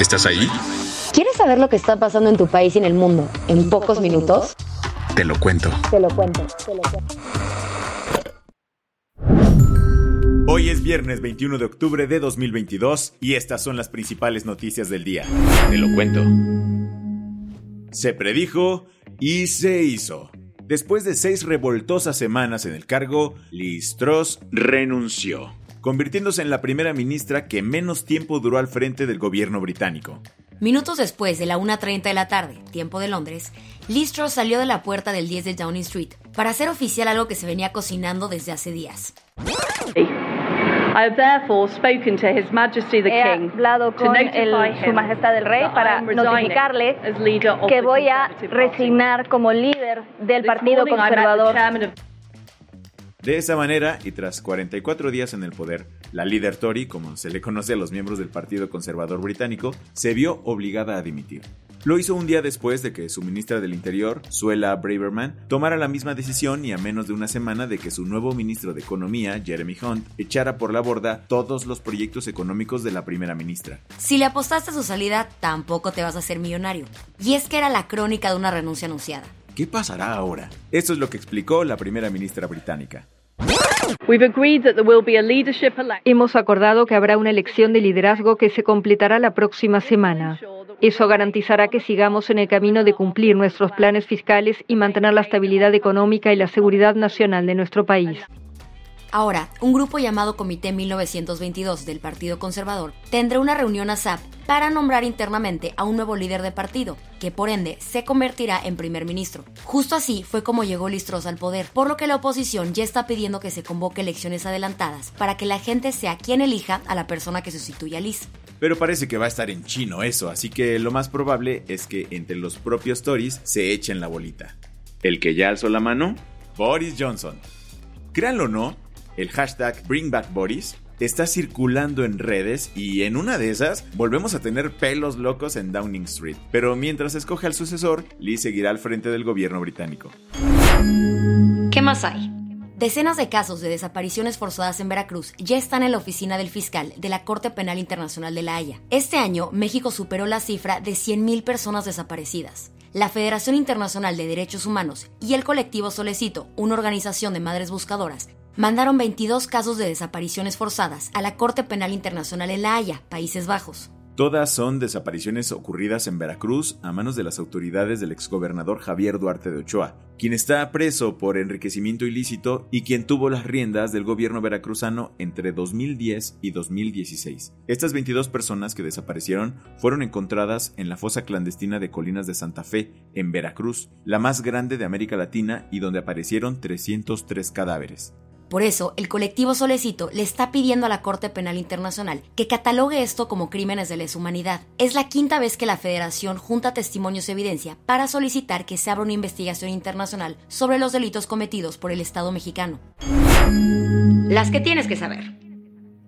¿Estás ahí? ¿Quieres saber lo que está pasando en tu país y en el mundo en pocos minutos? Te lo cuento. Te lo cuento, te lo cuento. Hoy es viernes 21 de octubre de 2022 y estas son las principales noticias del día. Te lo cuento. Se predijo y se hizo. Después de seis revoltosas semanas en el cargo, Liz Truss renunció, convirtiéndose en la primera ministra que menos tiempo duró al frente del gobierno británico. Minutos después de la 1.30 de la tarde, tiempo de Londres, Liz Truss salió de la puerta del 10 de Downing Street para hacer oficial algo que se venía cocinando desde hace días. I have therefore spoken to His Majesty the He King hablado to con notify el- him Su Majestad el Rey that I para notificarle as leader of que the voy a Conservative Party. resignar como líder del This Partido Conservador. De esa manera, y tras 44 días en el poder, la líder Tory, como se le conoce a los miembros del Partido Conservador Británico, se vio obligada a dimitir. Lo hizo un día después de que su ministra del Interior, Suela Braverman, tomara la misma decisión y a menos de una semana de que su nuevo ministro de Economía, Jeremy Hunt, echara por la borda todos los proyectos económicos de la primera ministra. Si le apostaste a su salida, tampoco te vas a hacer millonario. Y es que era la crónica de una renuncia anunciada. ¿Qué pasará ahora? Esto es lo que explicó la primera ministra británica. Hemos acordado que habrá una elección de liderazgo que se completará la próxima semana. Eso garantizará que sigamos en el camino de cumplir nuestros planes fiscales y mantener la estabilidad económica y la seguridad nacional de nuestro país. Ahora, un grupo llamado Comité 1922 del Partido Conservador tendrá una reunión a SAP para nombrar internamente a un nuevo líder de partido, que por ende se convertirá en primer ministro. Justo así fue como llegó Liz Truss al poder, por lo que la oposición ya está pidiendo que se convoque elecciones adelantadas para que la gente sea quien elija a la persona que sustituya a Liz. Pero parece que va a estar en chino eso, así que lo más probable es que entre los propios Tories se echen la bolita. ¿El que ya alzó la mano? Boris Johnson. Créanlo o no, el hashtag BringBackBoris está circulando en redes y en una de esas volvemos a tener pelos locos en Downing Street. Pero mientras escoge al sucesor, Lee seguirá al frente del gobierno británico. ¿Qué más hay? Decenas de casos de desapariciones forzadas en Veracruz ya están en la oficina del fiscal de la Corte Penal Internacional de La Haya. Este año, México superó la cifra de 100.000 personas desaparecidas. La Federación Internacional de Derechos Humanos y el colectivo Solecito, una organización de madres buscadoras, mandaron 22 casos de desapariciones forzadas a la Corte Penal Internacional en La Haya, Países Bajos. Todas son desapariciones ocurridas en Veracruz a manos de las autoridades del exgobernador Javier Duarte de Ochoa, quien está preso por enriquecimiento ilícito y quien tuvo las riendas del gobierno veracruzano entre 2010 y 2016. Estas 22 personas que desaparecieron fueron encontradas en la fosa clandestina de Colinas de Santa Fe, en Veracruz, la más grande de América Latina y donde aparecieron 303 cadáveres. Por eso, el colectivo Solecito le está pidiendo a la Corte Penal Internacional que catalogue esto como crímenes de lesa humanidad. Es la quinta vez que la Federación junta testimonios y evidencia para solicitar que se abra una investigación internacional sobre los delitos cometidos por el Estado mexicano. Las que tienes que saber.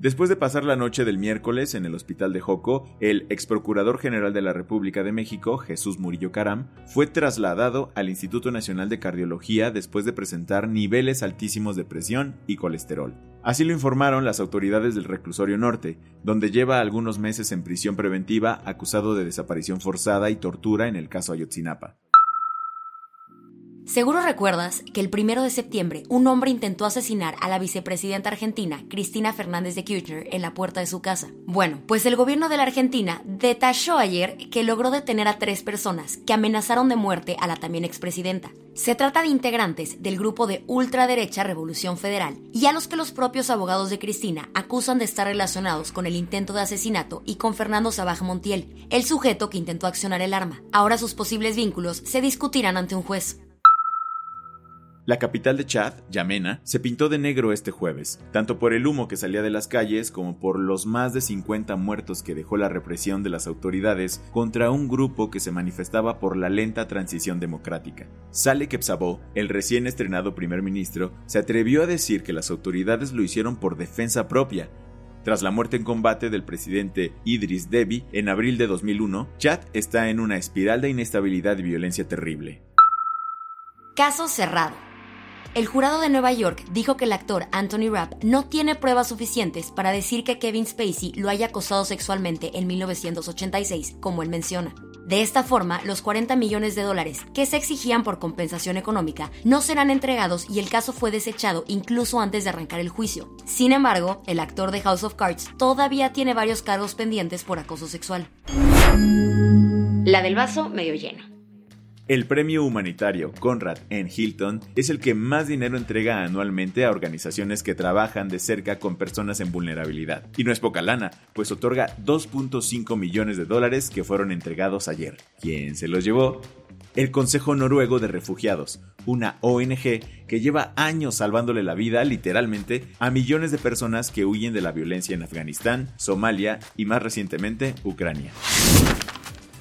Después de pasar la noche del miércoles en el hospital de Joco, el ex procurador general de la República de México, Jesús Murillo Caram, fue trasladado al Instituto Nacional de Cardiología después de presentar niveles altísimos de presión y colesterol. Así lo informaron las autoridades del reclusorio norte, donde lleva algunos meses en prisión preventiva acusado de desaparición forzada y tortura en el caso Ayotzinapa. Seguro recuerdas que el primero de septiembre un hombre intentó asesinar a la vicepresidenta argentina Cristina Fernández de Kirchner en la puerta de su casa. Bueno, pues el gobierno de la Argentina detalló ayer que logró detener a tres personas que amenazaron de muerte a la también expresidenta. Se trata de integrantes del grupo de ultraderecha Revolución Federal y a los que los propios abogados de Cristina acusan de estar relacionados con el intento de asesinato y con Fernando Sabaj Montiel, el sujeto que intentó accionar el arma. Ahora sus posibles vínculos se discutirán ante un juez. La capital de Chad, Yamena, se pintó de negro este jueves, tanto por el humo que salía de las calles como por los más de 50 muertos que dejó la represión de las autoridades contra un grupo que se manifestaba por la lenta transición democrática. Saleh Kebsabó, el recién estrenado primer ministro, se atrevió a decir que las autoridades lo hicieron por defensa propia, tras la muerte en combate del presidente Idris Deby en abril de 2001, Chad está en una espiral de inestabilidad y violencia terrible. Caso cerrado. El jurado de Nueva York dijo que el actor Anthony Rapp no tiene pruebas suficientes para decir que Kevin Spacey lo haya acosado sexualmente en 1986, como él menciona. De esta forma, los 40 millones de dólares que se exigían por compensación económica no serán entregados y el caso fue desechado incluso antes de arrancar el juicio. Sin embargo, el actor de House of Cards todavía tiene varios cargos pendientes por acoso sexual. La del vaso medio lleno. El premio humanitario Conrad N. Hilton es el que más dinero entrega anualmente a organizaciones que trabajan de cerca con personas en vulnerabilidad. Y no es poca lana, pues otorga 2.5 millones de dólares que fueron entregados ayer. ¿Quién se los llevó? El Consejo Noruego de Refugiados, una ONG que lleva años salvándole la vida literalmente a millones de personas que huyen de la violencia en Afganistán, Somalia y más recientemente Ucrania.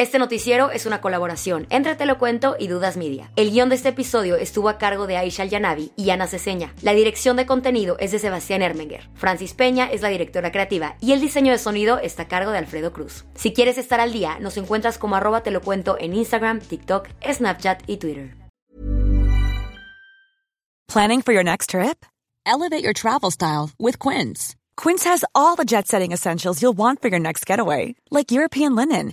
Este noticiero es una colaboración entre Te lo cuento y Dudas Media. El guion de este episodio estuvo a cargo de Aisha Yanavi y Ana Ceseña. La dirección de contenido es de Sebastián Ermenger. Francis Peña es la directora creativa y el diseño de sonido está a cargo de Alfredo Cruz. Si quieres estar al día, nos encuentras como arroba te lo cuento en Instagram, TikTok, Snapchat y Twitter. Planning for your next trip? Elevate your travel style with Quince. Quince has all the jet setting essentials you'll want for your next getaway, like European linen